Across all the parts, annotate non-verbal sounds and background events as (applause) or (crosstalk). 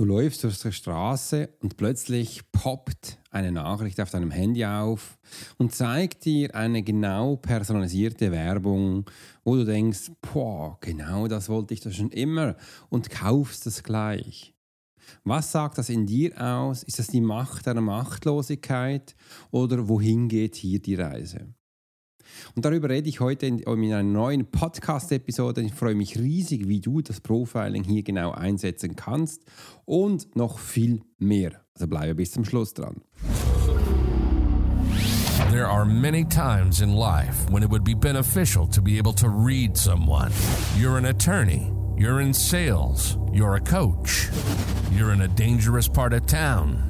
Du läufst durch die Straße und plötzlich poppt eine Nachricht auf deinem Handy auf und zeigt dir eine genau personalisierte Werbung, wo du denkst, boah, genau das wollte ich doch schon immer und kaufst es gleich. Was sagt das in dir aus? Ist das die Macht der Machtlosigkeit oder wohin geht hier die Reise? Und darüber rede ich heute in, in einer neuen Podcast-Episode. Ich freue mich riesig, wie du das Profiling hier genau einsetzen kannst und noch viel mehr. Also bleibe bis zum Schluss dran. There are many times in life when it would be beneficial to be able to read someone. You're an attorney, you're in sales, you're a coach, you're in a dangerous part of town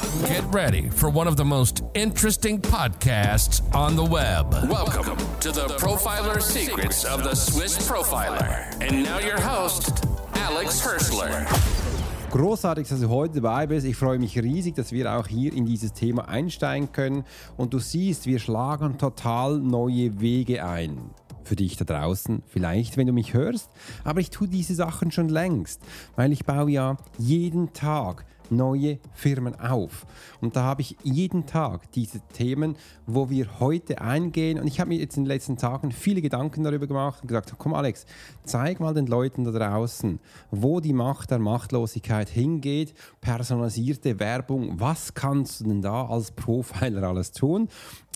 Get ready for one of the most interesting podcasts on the web. Welcome to the Profiler Secrets of the Swiss Profiler. And now your host, Alex Hirschler. Großartig, dass du heute dabei bist. Ich freue mich riesig, dass wir auch hier in dieses Thema einsteigen können. Und du siehst, wir schlagen total neue Wege ein. Für dich da draußen, vielleicht, wenn du mich hörst. Aber ich tue diese Sachen schon längst, weil ich baue ja jeden Tag neue Firmen auf. Und da habe ich jeden Tag diese Themen, wo wir heute eingehen. Und ich habe mir jetzt in den letzten Tagen viele Gedanken darüber gemacht und gesagt, komm Alex, zeig mal den Leuten da draußen, wo die Macht der Machtlosigkeit hingeht, personalisierte Werbung, was kannst du denn da als Profiler alles tun?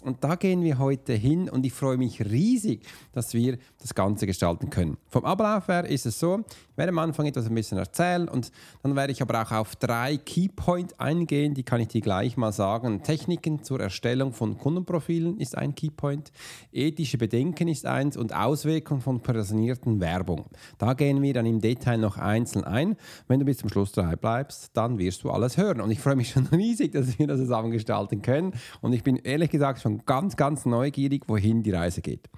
Und da gehen wir heute hin und ich freue mich riesig, dass wir das Ganze gestalten können. Vom Ablauf her ist es so, ich werde am Anfang etwas ein bisschen erzählen und dann werde ich aber auch auf drei Keypoints eingehen, die kann ich dir gleich mal sagen. Techniken zur Erstellung von Kundenprofilen ist ein Keypoint, ethische Bedenken ist eins und Auswirkungen von personalisierten Werbung. Da gehen wir dann im Detail noch einzeln ein. Wenn du bis zum Schluss dabei bleibst, dann wirst du alles hören. Und ich freue mich schon riesig, dass wir das zusammen gestalten können. Und ich bin ehrlich gesagt schon ganz, ganz neugierig, wohin die Reise geht.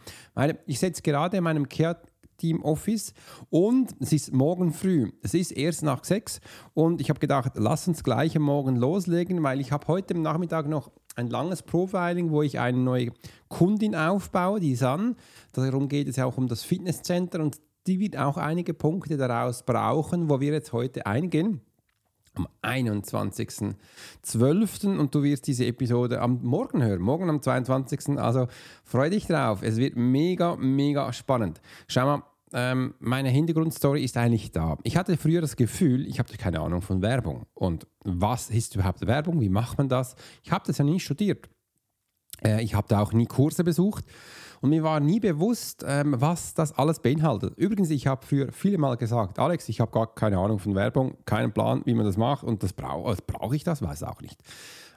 Ich sitze gerade in meinem Care Team Office und es ist morgen früh. Es ist erst nach sechs und ich habe gedacht, lass uns gleich am Morgen loslegen, weil ich habe heute Nachmittag noch ein langes Profiling, wo ich eine neue Kundin aufbaue, die San. Darum geht es ja auch um das Fitnesscenter und die wird auch einige Punkte daraus brauchen, wo wir jetzt heute eingehen am 21.12. und du wirst diese Episode am Morgen hören, morgen am 22. Also freu dich drauf, es wird mega, mega spannend. Schau mal, ähm, meine Hintergrundstory ist eigentlich da. Ich hatte früher das Gefühl, ich habe keine Ahnung von Werbung. Und was ist überhaupt Werbung? Wie macht man das? Ich habe das ja nie studiert. Äh, ich habe da auch nie Kurse besucht. Und mir war nie bewusst, ähm, was das alles beinhaltet. Übrigens, ich habe früher viele Mal gesagt, Alex, ich habe gar keine Ahnung von Werbung, keinen Plan, wie man das macht und das brauche also brauch ich das, weiß auch nicht.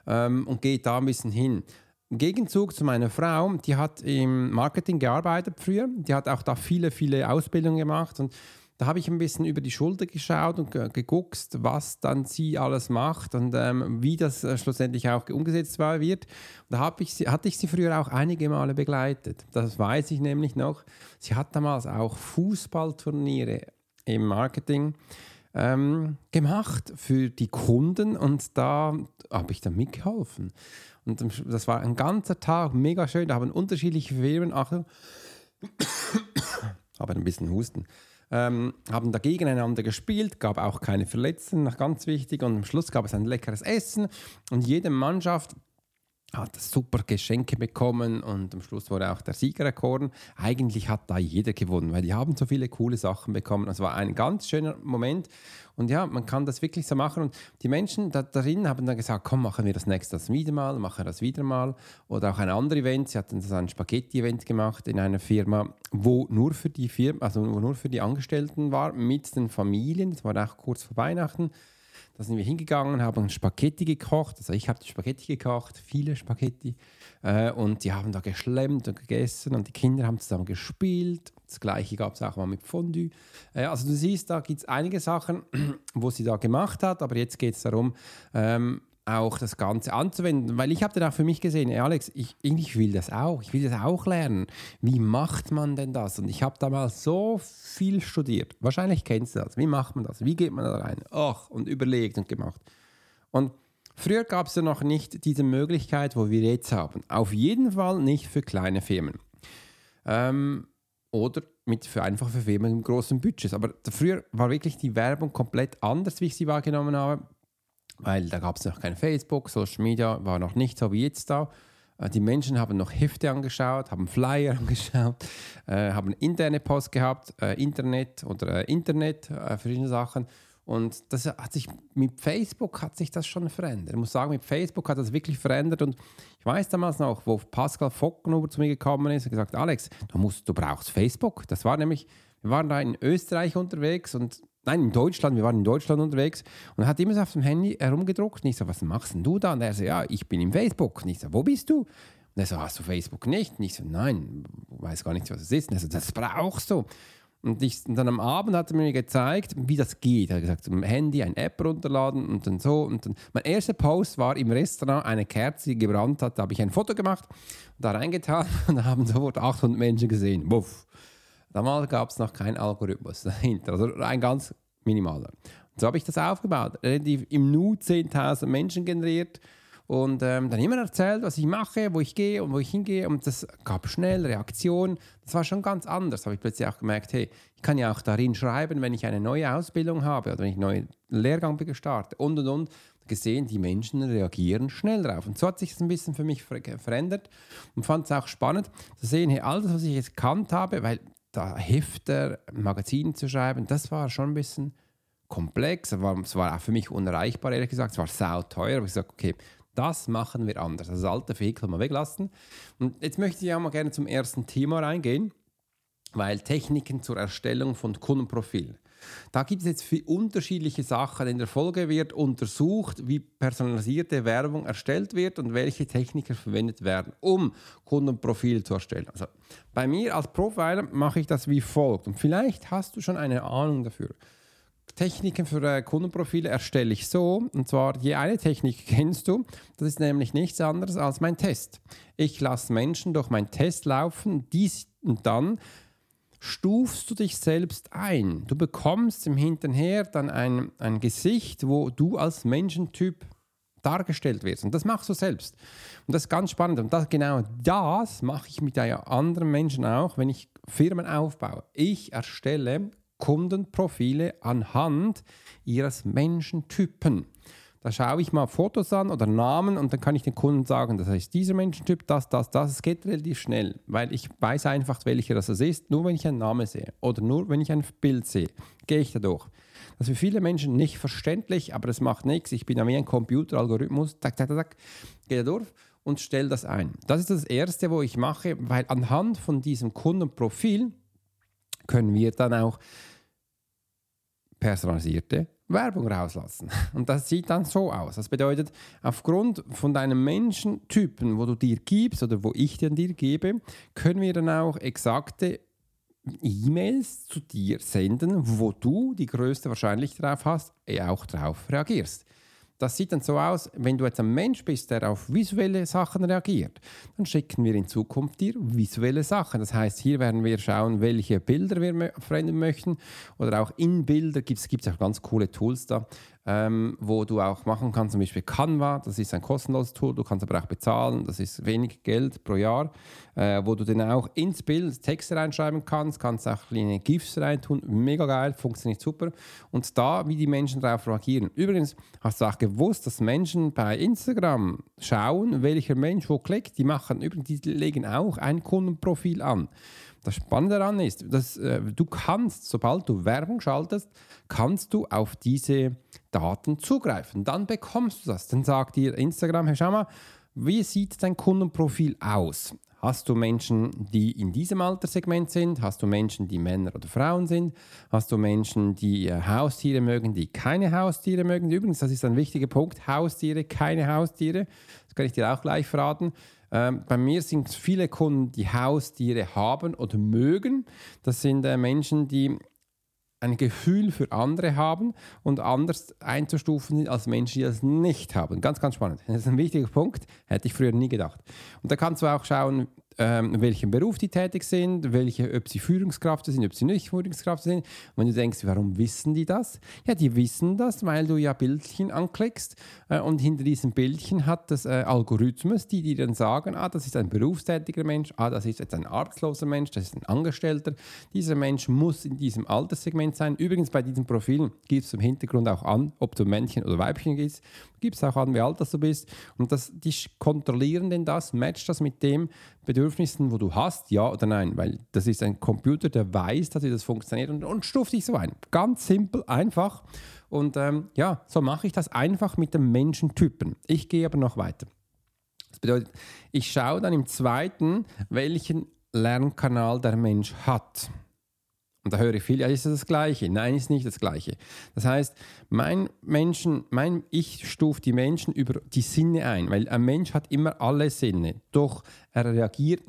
Ähm, und gehe da ein bisschen hin. Im Gegenzug zu meiner Frau, die hat im Marketing gearbeitet früher, die hat auch da viele, viele Ausbildungen gemacht und da habe ich ein bisschen über die Schulter geschaut und geguckt, was dann sie alles macht und ähm, wie das äh, schlussendlich auch umgesetzt war, wird. Und da ich sie, hatte ich sie früher auch einige Male begleitet. Das weiß ich nämlich noch. Sie hat damals auch Fußballturniere im Marketing ähm, gemacht für die Kunden und da habe ich dann mitgeholfen. Und das war ein ganzer Tag, mega schön. Da haben unterschiedliche Firmen, Achtung, (coughs) habe ein bisschen Husten ähm, haben da gegeneinander gespielt, gab auch keine Verletzten, ganz wichtig. Und am Schluss gab es ein leckeres Essen und jede Mannschaft hat super Geschenke bekommen und am Schluss wurde auch der Sieger erkoren. Eigentlich hat da jeder gewonnen, weil die haben so viele coole Sachen bekommen. Es war ein ganz schöner Moment und ja, man kann das wirklich so machen. Und die Menschen da drin haben dann gesagt, komm, machen wir das nächste das wieder mal, machen wir das wieder mal. Oder auch ein anderes Event, sie hatten so ein Spaghetti-Event gemacht in einer Firma, wo nur für die Firma, also nur für die Angestellten war, mit den Familien. Das war auch kurz vor Weihnachten. Da sind wir hingegangen, haben Spaghetti gekocht. Also ich habe die Spaghetti gekocht, viele Spaghetti. Äh, und die haben da geschlemmt und gegessen und die Kinder haben zusammen gespielt. Das gleiche gab es auch mal mit Fondue. Äh, also du siehst, da gibt es einige Sachen, (clears throat) wo sie da gemacht hat. Aber jetzt geht es darum, ähm, auch das Ganze anzuwenden, weil ich habe dann auch für mich gesehen, ey Alex, ich, ich will das auch, ich will das auch lernen. Wie macht man denn das? Und ich habe damals so viel studiert. Wahrscheinlich kennst du das. Wie macht man das? Wie geht man da rein? Ach, und überlegt und gemacht. Und früher gab es ja noch nicht diese Möglichkeit, wo wir jetzt haben. Auf jeden Fall nicht für kleine Firmen. Ähm, oder mit für einfach für Firmen mit großen Budgets. Aber früher war wirklich die Werbung komplett anders, wie ich sie wahrgenommen habe weil da gab es noch kein Facebook, Social Media war noch nicht so wie jetzt da. Äh, die Menschen haben noch Hefte angeschaut, haben Flyer (laughs) angeschaut, äh, haben interne Post gehabt, äh, Internet oder äh, Internet, äh, verschiedene Sachen. Und das hat sich mit Facebook hat sich das schon verändert. Ich muss sagen, mit Facebook hat das wirklich verändert. Und ich weiß damals noch, wo Pascal Fockenhuber zu mir gekommen ist und gesagt, Alex, du musst, du brauchst Facebook. Das war nämlich, wir waren da in Österreich unterwegs und Nein, in Deutschland, wir waren in Deutschland unterwegs und er hat immer so auf dem Handy herumgedruckt. Und ich so, was machst denn du da? Und er so, ja, ich bin im Facebook. Und ich so, wo bist du? Und er so, hast du Facebook nicht? Und ich so, nein, weiß gar nicht, was es ist. Und er so, das brauchst du. Und, ich, und dann am Abend hat er mir gezeigt, wie das geht. Er hat gesagt, zum Handy eine App runterladen und dann so. Und dann, mein erster Post war im Restaurant eine Kerze, die gebrannt hat. Da habe ich ein Foto gemacht, da reingetan (laughs) und da haben sofort 800 Menschen gesehen. Wuff. Damals gab es noch keinen Algorithmus (laughs) dahinter, also ein ganz minimaler. Und so habe ich das aufgebaut. Relativ im Nu 10.000 Menschen generiert und ähm, dann immer erzählt, was ich mache, wo ich gehe und wo ich hingehe. Und das gab schnell Reaktionen. Das war schon ganz anders. Habe ich plötzlich auch gemerkt, hey, ich kann ja auch darin schreiben, wenn ich eine neue Ausbildung habe oder wenn ich einen neuen Lehrgang starte und und und. Gesehen, die Menschen reagieren schnell drauf. Und so hat sich das ein bisschen für mich verändert und fand es auch spannend zu sehen, hey, all das, was ich jetzt gekannt habe, weil da Hefter, Magazin zu schreiben, das war schon ein bisschen komplex. Es war, war auch für mich unerreichbar, ehrlich gesagt. Es war sau teuer. Aber ich gesagt, okay, das machen wir anders. Das alte Vehikel mal weglassen. Und jetzt möchte ich auch mal gerne zum ersten Thema reingehen, weil Techniken zur Erstellung von Kundenprofil. Da gibt es jetzt viele unterschiedliche Sachen. In der Folge wird untersucht, wie personalisierte Werbung erstellt wird und welche Techniken verwendet werden, um Kundenprofil zu erstellen. Also bei mir als Profiler mache ich das wie folgt. Und vielleicht hast du schon eine Ahnung dafür. Techniken für äh, Kundenprofile erstelle ich so. Und zwar, die eine Technik (laughs) kennst du. Das ist nämlich nichts anderes als mein Test. Ich lasse Menschen durch meinen Test laufen dies, und dann stufst du dich selbst ein. Du bekommst im Hinterher dann ein, ein Gesicht, wo du als Menschentyp dargestellt wirst. Und das machst du selbst. Und das ist ganz spannend. Und das, genau das mache ich mit anderen Menschen auch, wenn ich Firmen aufbaue. Ich erstelle Kundenprofile anhand ihres Menschentypen. Da schaue ich mal Fotos an oder Namen und dann kann ich den Kunden sagen, das heißt dieser Menschentyp, das, das, das. Es geht relativ schnell, weil ich weiß einfach, welcher das ist, nur wenn ich einen Namen sehe oder nur wenn ich ein Bild sehe, gehe ich da durch. Das ist für viele Menschen nicht verständlich, aber das macht nichts. Ich bin ja wie ein Computeralgorithmus, tak, tak, tak, gehe da durch und stelle das ein. Das ist das Erste, wo ich mache, weil anhand von diesem Kundenprofil können wir dann auch personalisierte Werbung rauslassen. (laughs) Und das sieht dann so aus. Das bedeutet, aufgrund von deinem Menschentypen, wo du dir gibst oder wo ich dir gebe, können wir dann auch exakte E-Mails zu dir senden, wo du die größte Wahrscheinlichkeit darauf hast, auch darauf reagierst. Das sieht dann so aus, wenn du jetzt ein Mensch bist, der auf visuelle Sachen reagiert, dann schicken wir in Zukunft dir visuelle Sachen. Das heißt, hier werden wir schauen, welche Bilder wir verändern möchten oder auch in Bilder gibt es auch ganz coole Tools da, ähm, wo du auch machen kannst, zum Beispiel Canva, das ist ein kostenloses Tool, du kannst aber auch bezahlen, das ist wenig Geld pro Jahr, äh, wo du dann auch ins Bild Texte reinschreiben kannst, kannst auch kleine GIFs reintun, mega geil, funktioniert super und da, wie die Menschen darauf reagieren. Übrigens, hast du auch gewusst, dass Menschen bei Instagram schauen, welcher Mensch wo klickt, die machen, übrigens, die legen auch ein Kundenprofil an. Das Spannende daran ist, dass äh, du kannst, sobald du Werbung schaltest, kannst du auf diese Daten zugreifen. Dann bekommst du das. Dann sagt dir Instagram, hey, schau mal, wie sieht dein Kundenprofil aus? Hast du Menschen, die in diesem Alterssegment sind? Hast du Menschen, die Männer oder Frauen sind? Hast du Menschen, die äh, Haustiere mögen, die keine Haustiere mögen? Übrigens, das ist ein wichtiger Punkt. Haustiere, keine Haustiere. Das kann ich dir auch gleich verraten. Ähm, bei mir sind viele Kunden, die Haustiere haben oder mögen. Das sind äh, Menschen, die ein Gefühl für andere haben und anders einzustufen sind als Menschen, die das nicht haben. Ganz, ganz spannend. Das ist ein wichtiger Punkt, hätte ich früher nie gedacht. Und da kannst du auch schauen, ähm, welchen Beruf die tätig sind, welche, ob sie Führungskraft sind, ob sie nicht Führungskraft sind. Wenn du denkst, warum wissen die das? Ja, die wissen das, weil du ja Bildchen anklickst äh, und hinter diesem Bildchen hat das äh, Algorithmus, die dir dann sagen, ah, das ist ein berufstätiger Mensch, ah, das ist jetzt ein arbeitsloser Mensch, das ist ein Angestellter. Dieser Mensch muss in diesem Alterssegment sein. Übrigens bei diesen Profilen gibt es im Hintergrund auch an, ob du Männchen oder Weibchen bist, gibt es auch an, wie alt das du bist. Und das, die kontrollieren denn das, matcht das mit dem Bedürfnissen, wo du hast, ja oder nein. Weil das ist ein Computer, der weiß, dass das funktioniert und, und stuft dich so ein. Ganz simpel, einfach. Und ähm, ja, so mache ich das einfach mit dem Menschentypen. Ich gehe aber noch weiter. Das bedeutet, ich schaue dann im zweiten, welchen Lernkanal der Mensch hat. Und da höre ich viel, ja, ist das das Gleiche? Nein, ist nicht das Gleiche. Das heißt, mein Menschen, mein Ich stuft die Menschen über die Sinne ein, weil ein Mensch hat immer alle Sinne. Doch er reagiert,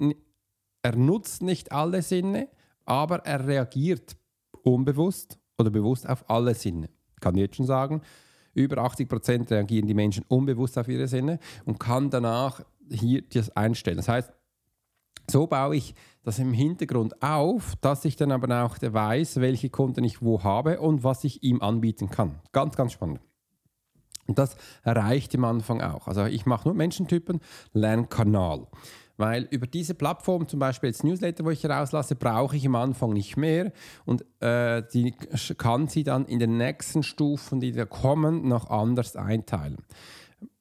er nutzt nicht alle Sinne, aber er reagiert unbewusst oder bewusst auf alle Sinne. Ich kann jetzt schon sagen, über 80 Prozent reagieren die Menschen unbewusst auf ihre Sinne und kann danach hier das einstellen. Das heißt, so baue ich das im Hintergrund auf, dass ich dann aber auch weiß, welche Kunden ich wo habe und was ich ihm anbieten kann. Ganz, ganz spannend. Und das erreicht am Anfang auch. Also ich mache nur Menschentypen, Lernkanal. Weil über diese Plattform, zum Beispiel jetzt Newsletter, wo ich herauslasse, brauche ich am Anfang nicht mehr und äh, die kann sie dann in den nächsten Stufen, die da kommen, noch anders einteilen.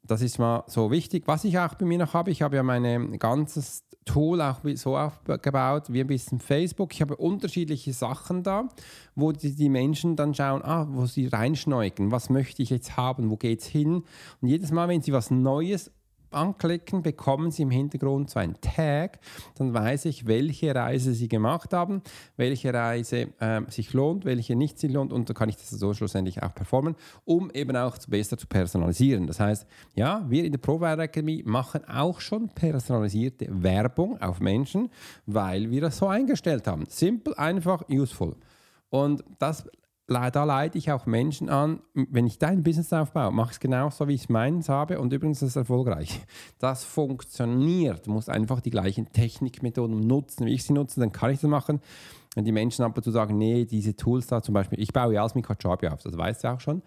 Das ist mal so wichtig. Was ich auch bei mir noch habe, ich habe ja mein ganzes Tool auch so aufgebaut wie ein bisschen Facebook. Ich habe unterschiedliche Sachen da, wo die, die Menschen dann schauen, ah, wo sie reinschneuken, was möchte ich jetzt haben, wo geht es hin. Und jedes Mal, wenn sie was Neues anklicken, bekommen Sie im Hintergrund so einen Tag. Dann weiß ich, welche Reise Sie gemacht haben, welche Reise äh, sich lohnt, welche nicht sich lohnt und dann kann ich das so schlussendlich auch performen, um eben auch besser zu personalisieren. Das heißt, ja, wir in der ProWire Academy machen auch schon personalisierte Werbung auf Menschen, weil wir das so eingestellt haben. Simple, einfach, useful. Und das da leite ich auch Menschen an, wenn ich dein Business aufbaue, mache ich es genauso, wie ich meins habe und übrigens ist es erfolgreich. (laughs) Das funktioniert, du musst einfach die gleichen Technikmethoden nutzen, wie ich sie nutze, dann kann ich das machen. Wenn die Menschen ab und zu sagen, nee, diese Tools da zum Beispiel, ich baue ja alles mit Kajabi auf, das weißt du auch schon.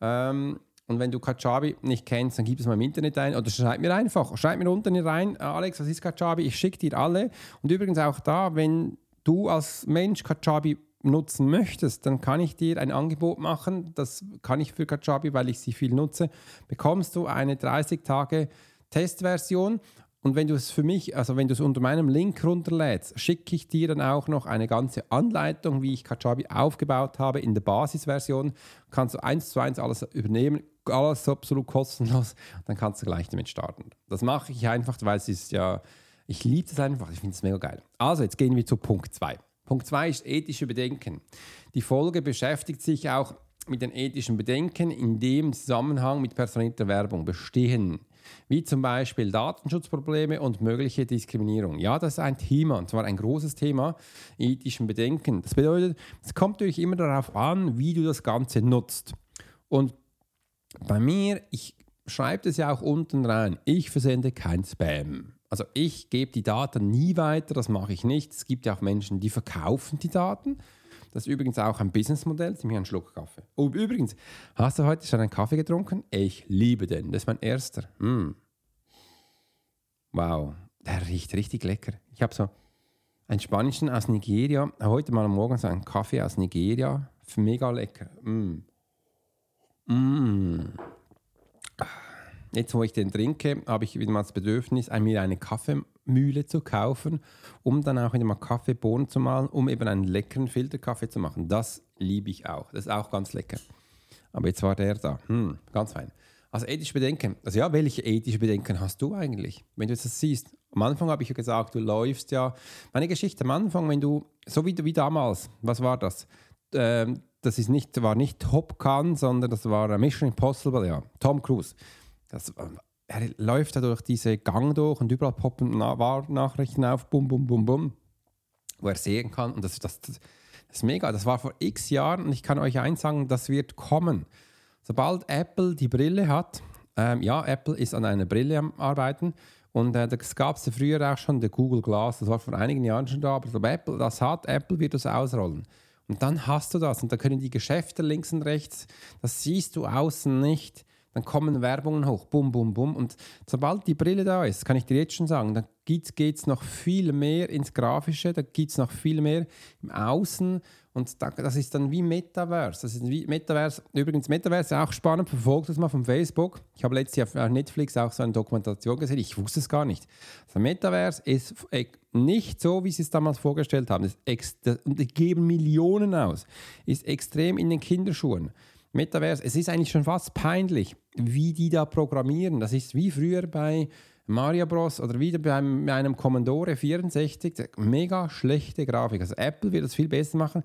Ähm, und wenn du Kajabi nicht kennst, dann gib es mal im Internet ein oder schreib mir einfach, schreib mir unten rein, Alex, was ist Kajabi? Ich schicke dir alle. Und übrigens auch da, wenn du als Mensch Kajabi nutzen möchtest, dann kann ich dir ein Angebot machen. Das kann ich für Kajabi, weil ich sie viel nutze. Bekommst du eine 30 Tage Testversion und wenn du es für mich, also wenn du es unter meinem Link runterlädst, schicke ich dir dann auch noch eine ganze Anleitung, wie ich Kajabi aufgebaut habe in der Basisversion. Kannst du eins zu eins alles übernehmen, alles absolut kostenlos. Dann kannst du gleich damit starten. Das mache ich einfach, weil es ist ja, ich liebe es einfach, ich finde es mega geil. Also jetzt gehen wir zu Punkt 2. Punkt 2 ist ethische Bedenken. Die Folge beschäftigt sich auch mit den ethischen Bedenken, in dem Zusammenhang mit personalisierter Werbung bestehen, wie zum Beispiel Datenschutzprobleme und mögliche Diskriminierung. Ja, das ist ein Thema, und zwar ein großes Thema, ethischen Bedenken. Das bedeutet, es kommt natürlich immer darauf an, wie du das Ganze nutzt. Und bei mir, ich schreibe das ja auch unten rein, ich versende kein Spam. Also ich gebe die Daten nie weiter, das mache ich nicht. Es gibt ja auch Menschen, die verkaufen die Daten. Das ist übrigens auch ein Businessmodell. Sie mir einen Schluck Kaffee. Oh, übrigens, hast du heute schon einen Kaffee getrunken? Ich liebe den. Das ist mein erster. Mm. Wow, der riecht richtig lecker. Ich habe so einen spanischen aus Nigeria. Heute mal am Morgen so einen Kaffee aus Nigeria. Mega lecker. Mm. Mm. Jetzt, wo ich den trinke, habe ich wieder mal das Bedürfnis, mir eine Kaffeemühle zu kaufen, um dann auch wieder mal Kaffeebohnen zu malen, um eben einen leckeren Filterkaffee zu machen. Das liebe ich auch. Das ist auch ganz lecker. Aber jetzt war der da. Hm, ganz fein. Also ethische Bedenken. Also ja, welche ethische Bedenken hast du eigentlich? Wenn du das siehst. Am Anfang habe ich ja gesagt, du läufst ja. Meine Geschichte am Anfang, wenn du, so wie, wie damals, was war das? Ähm, das ist nicht, war nicht Top Gun, sondern das war Mission Impossible, ja, Tom Cruise. Das, äh, er läuft da durch diese Gang durch und überall poppen Nachrichten auf, bum, bum, bum, bum, wo er sehen kann. Und das, das, das, ist mega. Das war vor x Jahren und ich kann euch eins sagen, das wird kommen. Sobald Apple die Brille hat, ähm, ja, Apple ist an einer Brille am Arbeiten und äh, das gab es früher auch schon, der Google Glass, das war vor einigen Jahren schon da, aber so Apple das hat, Apple wird das ausrollen. Und dann hast du das und da können die Geschäfte links und rechts, das siehst du außen nicht dann kommen Werbungen hoch, bum, bum, bum. Und sobald die Brille da ist, kann ich dir jetzt schon sagen, dann geht es noch viel mehr ins Grafische, da geht es noch viel mehr im Außen. Und da, das ist dann wie Metaverse. Das ist wie Metaverse. Übrigens, Metaverse auch spannend, verfolgt das mal von Facebook. Ich habe letztes Jahr auf Netflix auch so eine Dokumentation gesehen, ich wusste es gar nicht. Das Metaverse ist nicht so, wie sie es damals vorgestellt haben. Das, und die geben Millionen aus. Ist extrem in den Kinderschuhen. Metaverse, es ist eigentlich schon fast peinlich, wie die da programmieren. Das ist wie früher bei Mario Bros. oder wieder bei einem Commodore 64. Mega schlechte Grafik. Also Apple wird das viel besser machen.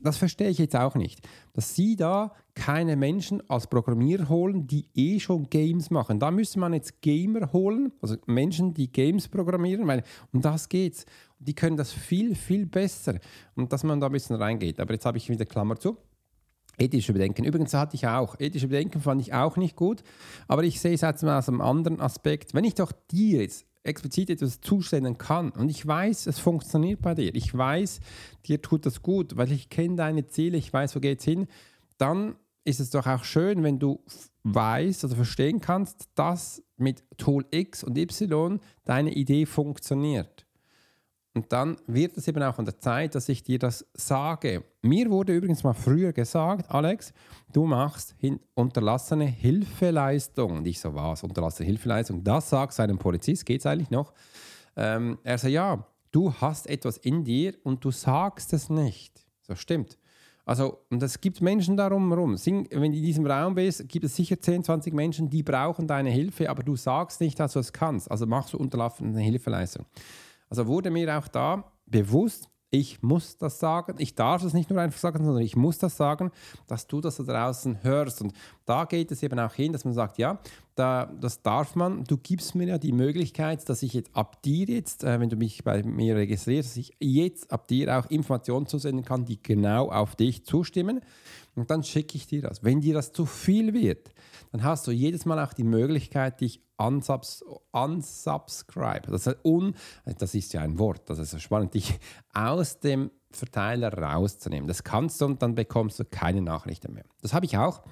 Das verstehe ich jetzt auch nicht. Dass sie da keine Menschen als Programmierer holen, die eh schon Games machen. Da müsste man jetzt Gamer holen, also Menschen, die Games programmieren, weil um das geht's. Die können das viel, viel besser. Und dass man da ein bisschen reingeht. Aber jetzt habe ich wieder Klammer zu. Ethische Bedenken. Übrigens hatte ich auch. Ethische Bedenken fand ich auch nicht gut. Aber ich sehe es jetzt mal aus einem anderen Aspekt. Wenn ich doch dir jetzt explizit etwas zustellen kann und ich weiß, es funktioniert bei dir, ich weiß, dir tut das gut, weil ich kenne deine Ziele, ich weiß, wo geht es hin, dann ist es doch auch schön, wenn du weißt oder verstehen kannst, dass mit Tool X und Y deine Idee funktioniert. Und dann wird es eben auch an der Zeit, dass ich dir das sage. Mir wurde übrigens mal früher gesagt, Alex, du machst unterlassene Hilfeleistung. Und ich so, was, unterlassene Hilfeleistung? Das sagt seinem Polizist, geht es eigentlich noch? Ähm, er sagt, ja, du hast etwas in dir und du sagst es nicht. So stimmt. Also, und es gibt Menschen darum herum. Wenn du in diesem Raum bist, gibt es sicher 10, 20 Menschen, die brauchen deine Hilfe, aber du sagst nicht, dass du es kannst. Also machst du unterlassene Hilfeleistung. Also wurde mir auch da bewusst, ich muss das sagen. Ich darf es nicht nur einfach sagen, sondern ich muss das sagen, dass du das da draußen hörst. Und da geht es eben auch hin, dass man sagt, ja, da, das darf man. Du gibst mir ja die Möglichkeit, dass ich jetzt ab dir jetzt, äh, wenn du mich bei mir registrierst, dass ich jetzt ab dir auch Informationen zusenden kann, die genau auf dich zustimmen. Und dann schicke ich dir das. Wenn dir das zu viel wird, dann hast du jedes Mal auch die Möglichkeit, dich unsubs unsubscribe, das ist, un, das ist ja ein Wort, das ist spannend, dich aus dem Verteiler rauszunehmen. Das kannst du und dann bekommst du keine Nachrichten mehr. Das habe ich auch.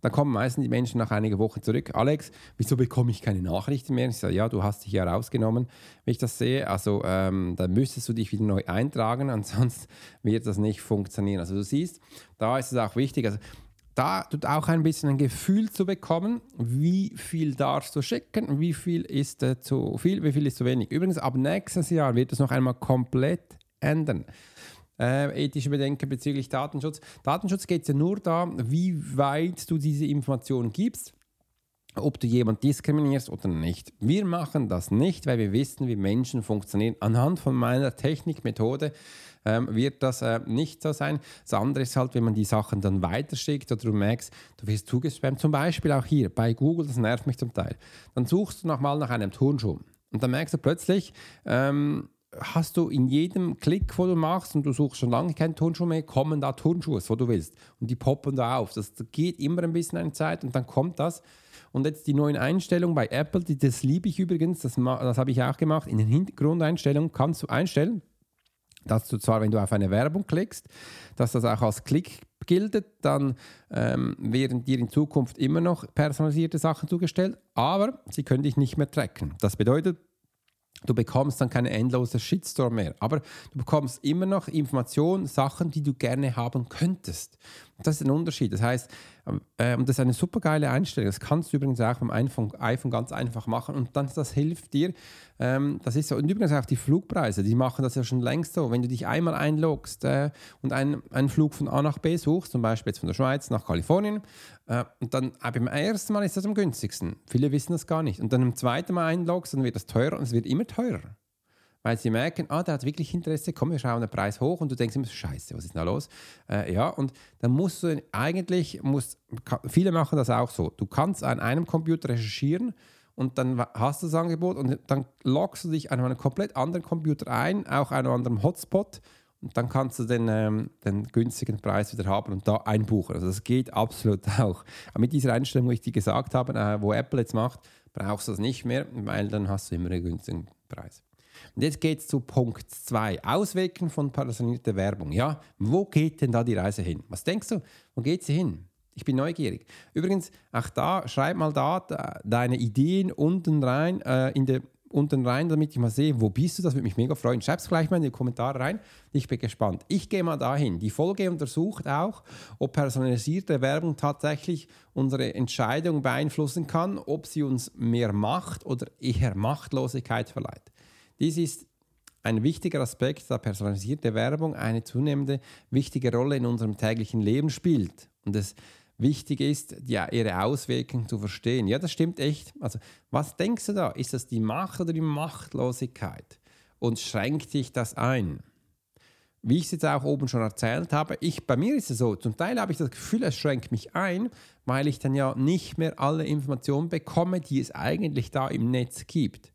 Dann kommen meistens die Menschen nach einigen Wochen zurück. Alex, wieso bekomme ich keine Nachrichten mehr? Ich sage, ja, du hast dich ja rausgenommen, wenn ich das sehe. Also ähm, dann müsstest du dich wieder neu eintragen, (laughs) ansonsten wird das nicht funktionieren. Also du siehst, da ist es auch wichtig. Also da tut auch ein bisschen ein Gefühl zu bekommen, wie viel darfst du schicken, wie viel ist äh, zu viel, wie viel ist zu wenig. Übrigens, ab nächstes Jahr wird es noch einmal komplett ändern. Äh, ethische Bedenken bezüglich Datenschutz. Datenschutz geht ja nur da, wie weit du diese Information gibst ob du jemanden diskriminierst oder nicht. Wir machen das nicht, weil wir wissen, wie Menschen funktionieren. Anhand von meiner Technikmethode ähm, wird das äh, nicht so sein. Das andere ist halt, wenn man die Sachen dann weiterschickt oder du merkst, du wirst zugespammt, zum Beispiel auch hier bei Google, das nervt mich zum Teil. Dann suchst du nochmal nach einem Turnschuh und dann merkst du plötzlich, ähm, hast du in jedem Klick, wo du machst und du suchst schon lange keinen Turnschuh mehr, kommen da Turnschuhe, wo du willst. Und die poppen da auf. Das geht immer ein bisschen eine Zeit und dann kommt das. Und jetzt die neuen Einstellungen bei Apple, die, das liebe ich übrigens, das, das habe ich auch gemacht. In den Hintergrundeinstellungen kannst du einstellen, dass du zwar, wenn du auf eine Werbung klickst, dass das auch als Klick gilt, dann ähm, werden dir in Zukunft immer noch personalisierte Sachen zugestellt, aber sie können dich nicht mehr tracken. Das bedeutet, Du bekommst dann keine endlose Shitstorm mehr, aber du bekommst immer noch Informationen, Sachen, die du gerne haben könntest. Das ist ein Unterschied. Das heißt, äh, und das ist eine super geile Einstellung. Das kannst du übrigens auch beim iPhone, iPhone ganz einfach machen und dann das hilft dir. Ähm, das ist so. Und übrigens auch die Flugpreise, die machen das ja schon längst so. Wenn du dich einmal einloggst äh, und ein, einen Flug von A nach B suchst, zum Beispiel jetzt von der Schweiz nach Kalifornien, äh, und dann äh, beim ersten Mal ist das am günstigsten. Viele wissen das gar nicht. Und dann im zweiten Mal einloggst, dann wird das teurer und es wird immer teurer weil sie merken, ah, der hat wirklich Interesse, komm, wir schauen den Preis hoch und du denkst immer, scheiße, was ist da los? Äh, ja, und dann musst du eigentlich, musst, viele machen das auch so, du kannst an einem Computer recherchieren und dann hast du das Angebot und dann loggst du dich an einem komplett anderen Computer ein, auch an einem anderen Hotspot und dann kannst du den, ähm, den günstigen Preis wieder haben und da einbuchen. Also das geht absolut (laughs) auch. Aber mit dieser Einstellung, wo ich dir gesagt habe, äh, wo Apple jetzt macht, brauchst du das nicht mehr, weil dann hast du immer einen günstigen Preis. Und jetzt geht es zu Punkt 2. Auswirken von personalisierter Werbung. Ja, wo geht denn da die Reise hin? Was denkst du? Wo geht sie hin? Ich bin neugierig. Übrigens, auch da, schreib mal da deine Ideen unten rein äh, in der unten rein, damit ich mal sehe, wo bist du? Das würde mich mega freuen. Schreib es gleich mal in die Kommentare rein. Ich bin gespannt. Ich gehe mal dahin. Die Folge untersucht auch, ob personalisierte Werbung tatsächlich unsere Entscheidung beeinflussen kann, ob sie uns mehr Macht oder eher Machtlosigkeit verleiht. Dies ist ein wichtiger Aspekt, da personalisierte Werbung eine zunehmende wichtige Rolle in unserem täglichen Leben spielt. Und es wichtig ist, ja, ihre Auswirkungen zu verstehen. Ja, das stimmt echt. Also, was denkst du da? Ist das die Macht oder die Machtlosigkeit? Und schränkt dich das ein? Wie ich es jetzt auch oben schon erzählt habe, ich, bei mir ist es so, zum Teil habe ich das Gefühl, es schränkt mich ein, weil ich dann ja nicht mehr alle Informationen bekomme, die es eigentlich da im Netz gibt.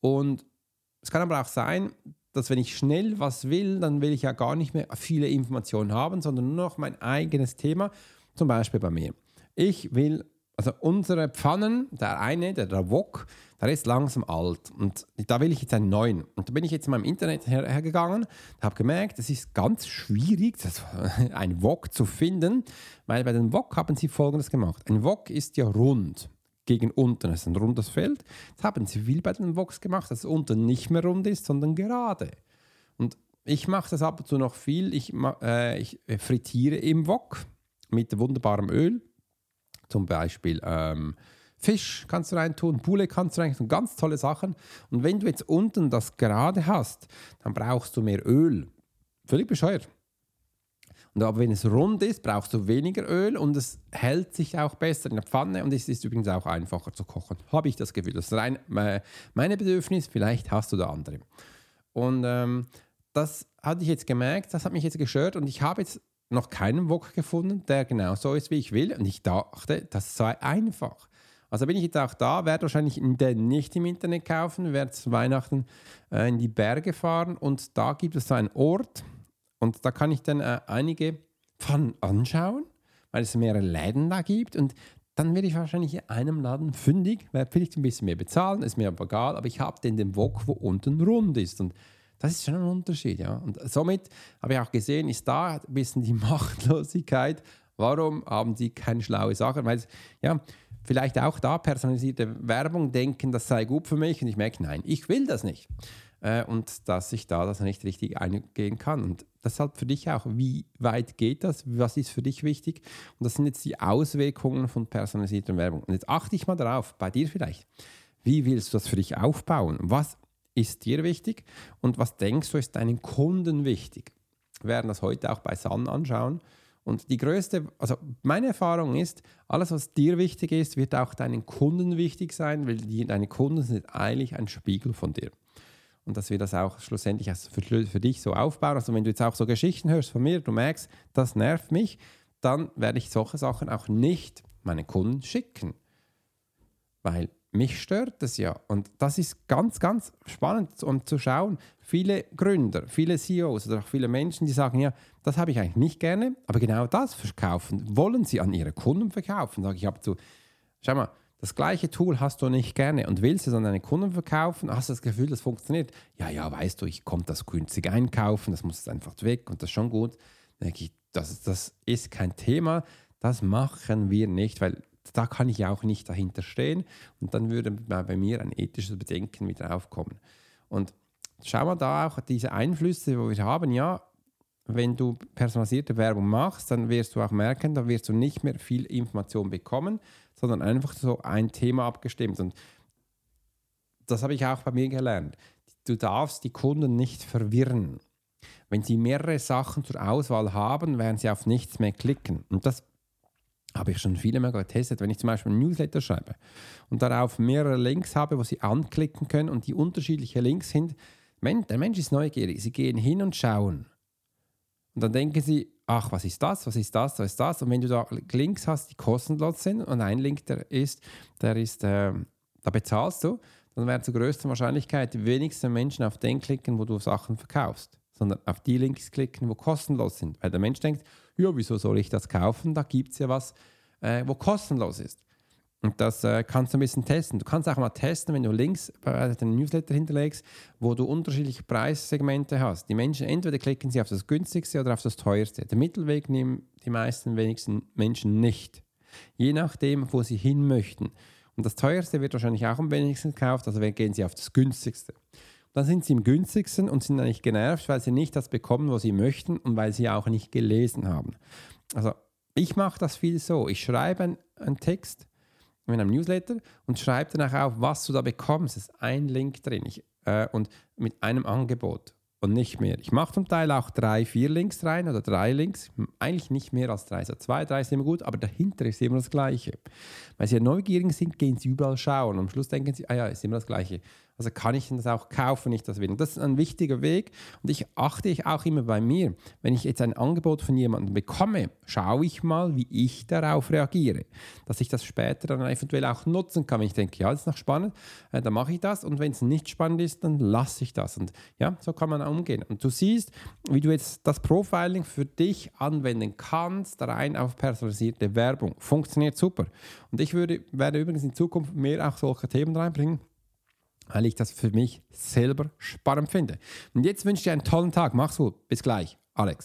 Und es kann aber auch sein, dass wenn ich schnell was will, dann will ich ja gar nicht mehr viele Informationen haben, sondern nur noch mein eigenes Thema zum Beispiel bei mir. Ich will, also unsere Pfannen, der eine, der, der Wok, der ist langsam alt und da will ich jetzt einen neuen. Und da bin ich jetzt mal im Internet her, hergegangen, habe gemerkt, es ist ganz schwierig, das, (laughs) einen Wok zu finden, weil bei den Wok haben sie folgendes gemacht. Ein Wok ist ja rund gegen unten, es ist ein rundes Feld. Das haben sie viel bei den Woks gemacht, dass es unten nicht mehr rund ist, sondern gerade. Und ich mache das ab und zu noch viel. Ich, äh, ich frittiere im Wok mit wunderbarem Öl. Zum Beispiel ähm, Fisch kannst du reintun, Bulle kannst du reintun, ganz tolle Sachen. Und wenn du jetzt unten das gerade hast, dann brauchst du mehr Öl. Völlig bescheuert. Und aber wenn es rund ist, brauchst du weniger Öl und es hält sich auch besser in der Pfanne und es ist übrigens auch einfacher zu kochen. Habe ich das Gefühl. Das ist rein meine Bedürfnis, vielleicht hast du da andere. Und ähm, das hatte ich jetzt gemerkt, das hat mich jetzt gestört und ich habe jetzt noch keinen Wok gefunden, der genau so ist, wie ich will. Und ich dachte, das sei einfach. Also bin ich jetzt auch da, werde wahrscheinlich den nicht im Internet kaufen, werde zu Weihnachten äh, in die Berge fahren und da gibt es so einen Ort und da kann ich dann äh, einige Pfannen anschauen, weil es mehrere Läden da gibt und dann werde ich wahrscheinlich in einem Laden fündig, werde vielleicht ein bisschen mehr bezahlen, ist mir aber egal, aber ich habe den, den Wok, wo unten rund ist und das ist schon ein Unterschied, ja. Und somit habe ich auch gesehen, ist da ein bisschen die (laughs) Machtlosigkeit. Warum haben sie keine schlaue Sache? Weil, ja, vielleicht auch da personalisierte Werbung denken, das sei gut für mich und ich merke, nein, ich will das nicht. Äh, und dass ich da das nicht richtig eingehen kann. Und deshalb für dich auch, wie weit geht das? Was ist für dich wichtig? Und das sind jetzt die Auswirkungen von personalisierter Werbung. Und jetzt achte ich mal darauf, bei dir vielleicht. Wie willst du das für dich aufbauen? Was ist dir wichtig und was denkst du, ist deinen Kunden wichtig? Wir werden das heute auch bei Sun anschauen. Und die größte, also meine Erfahrung ist, alles, was dir wichtig ist, wird auch deinen Kunden wichtig sein, weil die, deine Kunden sind eigentlich ein Spiegel von dir. Und dass wir das auch schlussendlich für, für dich so aufbauen. Also wenn du jetzt auch so Geschichten hörst von mir, du merkst, das nervt mich, dann werde ich solche Sachen auch nicht meinen Kunden schicken. Weil mich stört es ja. Und das ist ganz, ganz spannend um zu schauen. Viele Gründer, viele CEOs oder auch viele Menschen, die sagen, ja, das habe ich eigentlich nicht gerne, aber genau das verkaufen, wollen sie an ihre Kunden verkaufen. Sage ich ab zu, schau mal, das gleiche Tool hast du nicht gerne und willst es an deine Kunden verkaufen, hast du das Gefühl, das funktioniert. Ja, ja, weißt du, ich komme das günstig einkaufen, das muss jetzt einfach weg und das ist schon gut. Das, das ist kein Thema, das machen wir nicht, weil da kann ich auch nicht dahinter stehen und dann würde bei mir ein ethisches Bedenken wieder aufkommen. Und schau mal da auch diese Einflüsse, wo wir haben, ja, wenn du personalisierte Werbung machst, dann wirst du auch merken, da wirst du nicht mehr viel Information bekommen, sondern einfach so ein Thema abgestimmt. Und das habe ich auch bei mir gelernt. Du darfst die Kunden nicht verwirren. Wenn sie mehrere Sachen zur Auswahl haben, werden sie auf nichts mehr klicken. Und das habe ich schon viele Mal getestet, wenn ich zum Beispiel ein Newsletter schreibe und darauf mehrere Links habe, wo Sie anklicken können und die unterschiedliche Links sind. Der Mensch ist neugierig. Sie gehen hin und schauen. Und dann denken Sie, ach, was ist das, was ist das, was ist das? Und wenn du da Links hast, die kostenlos sind und ein Link, der ist, der ist, äh, da bezahlst du, dann werden zur größten Wahrscheinlichkeit die wenigsten Menschen auf den klicken, wo du Sachen verkaufst sondern auf die Links klicken, wo kostenlos sind. Weil der Mensch denkt, ja, wieso soll ich das kaufen? Da gibt es ja was, äh, wo kostenlos ist. Und das äh, kannst du ein bisschen testen. Du kannst auch mal testen, wenn du Links bei deinem Newsletter hinterlegst, wo du unterschiedliche Preissegmente hast. Die Menschen, entweder klicken sie auf das günstigste oder auf das teuerste. Den Mittelweg nehmen die meisten wenigsten Menschen nicht. Je nachdem, wo sie hin möchten. Und das teuerste wird wahrscheinlich auch am wenigsten gekauft, also gehen sie auf das günstigste. Dann sind sie im günstigsten und sind eigentlich genervt, weil sie nicht das bekommen, was sie möchten und weil sie auch nicht gelesen haben. Also ich mache das viel so. Ich schreibe einen Text in einem Newsletter und schreibe danach auf, was du da bekommst. Es ist ein Link drin ich, äh, und mit einem Angebot und nicht mehr. Ich mache zum Teil auch drei, vier Links rein oder drei Links. Eigentlich nicht mehr als drei. So zwei, drei ist immer gut, aber dahinter ist immer das Gleiche. Weil sie ja neugierig sind, gehen sie überall schauen. Und am Schluss denken sie, ah ja, ist immer das Gleiche. Also kann ich das auch kaufen, wenn ich das will. Und das ist ein wichtiger Weg. Und ich achte ich auch immer bei mir, wenn ich jetzt ein Angebot von jemandem bekomme, schaue ich mal, wie ich darauf reagiere. Dass ich das später dann eventuell auch nutzen kann. Wenn ich denke, ja, das ist noch spannend, äh, dann mache ich das. Und wenn es nicht spannend ist, dann lasse ich das. Und ja, so kann man umgehen. Und du siehst, wie du jetzt das Profiling für dich anwenden kannst, rein auf personalisierte Werbung. Funktioniert super. Und ich würde, werde übrigens in Zukunft mehr auch solche Themen reinbringen weil ich das für mich selber spannend finde. Und jetzt wünsche ich dir einen tollen Tag. Mach's gut. Bis gleich. Alex.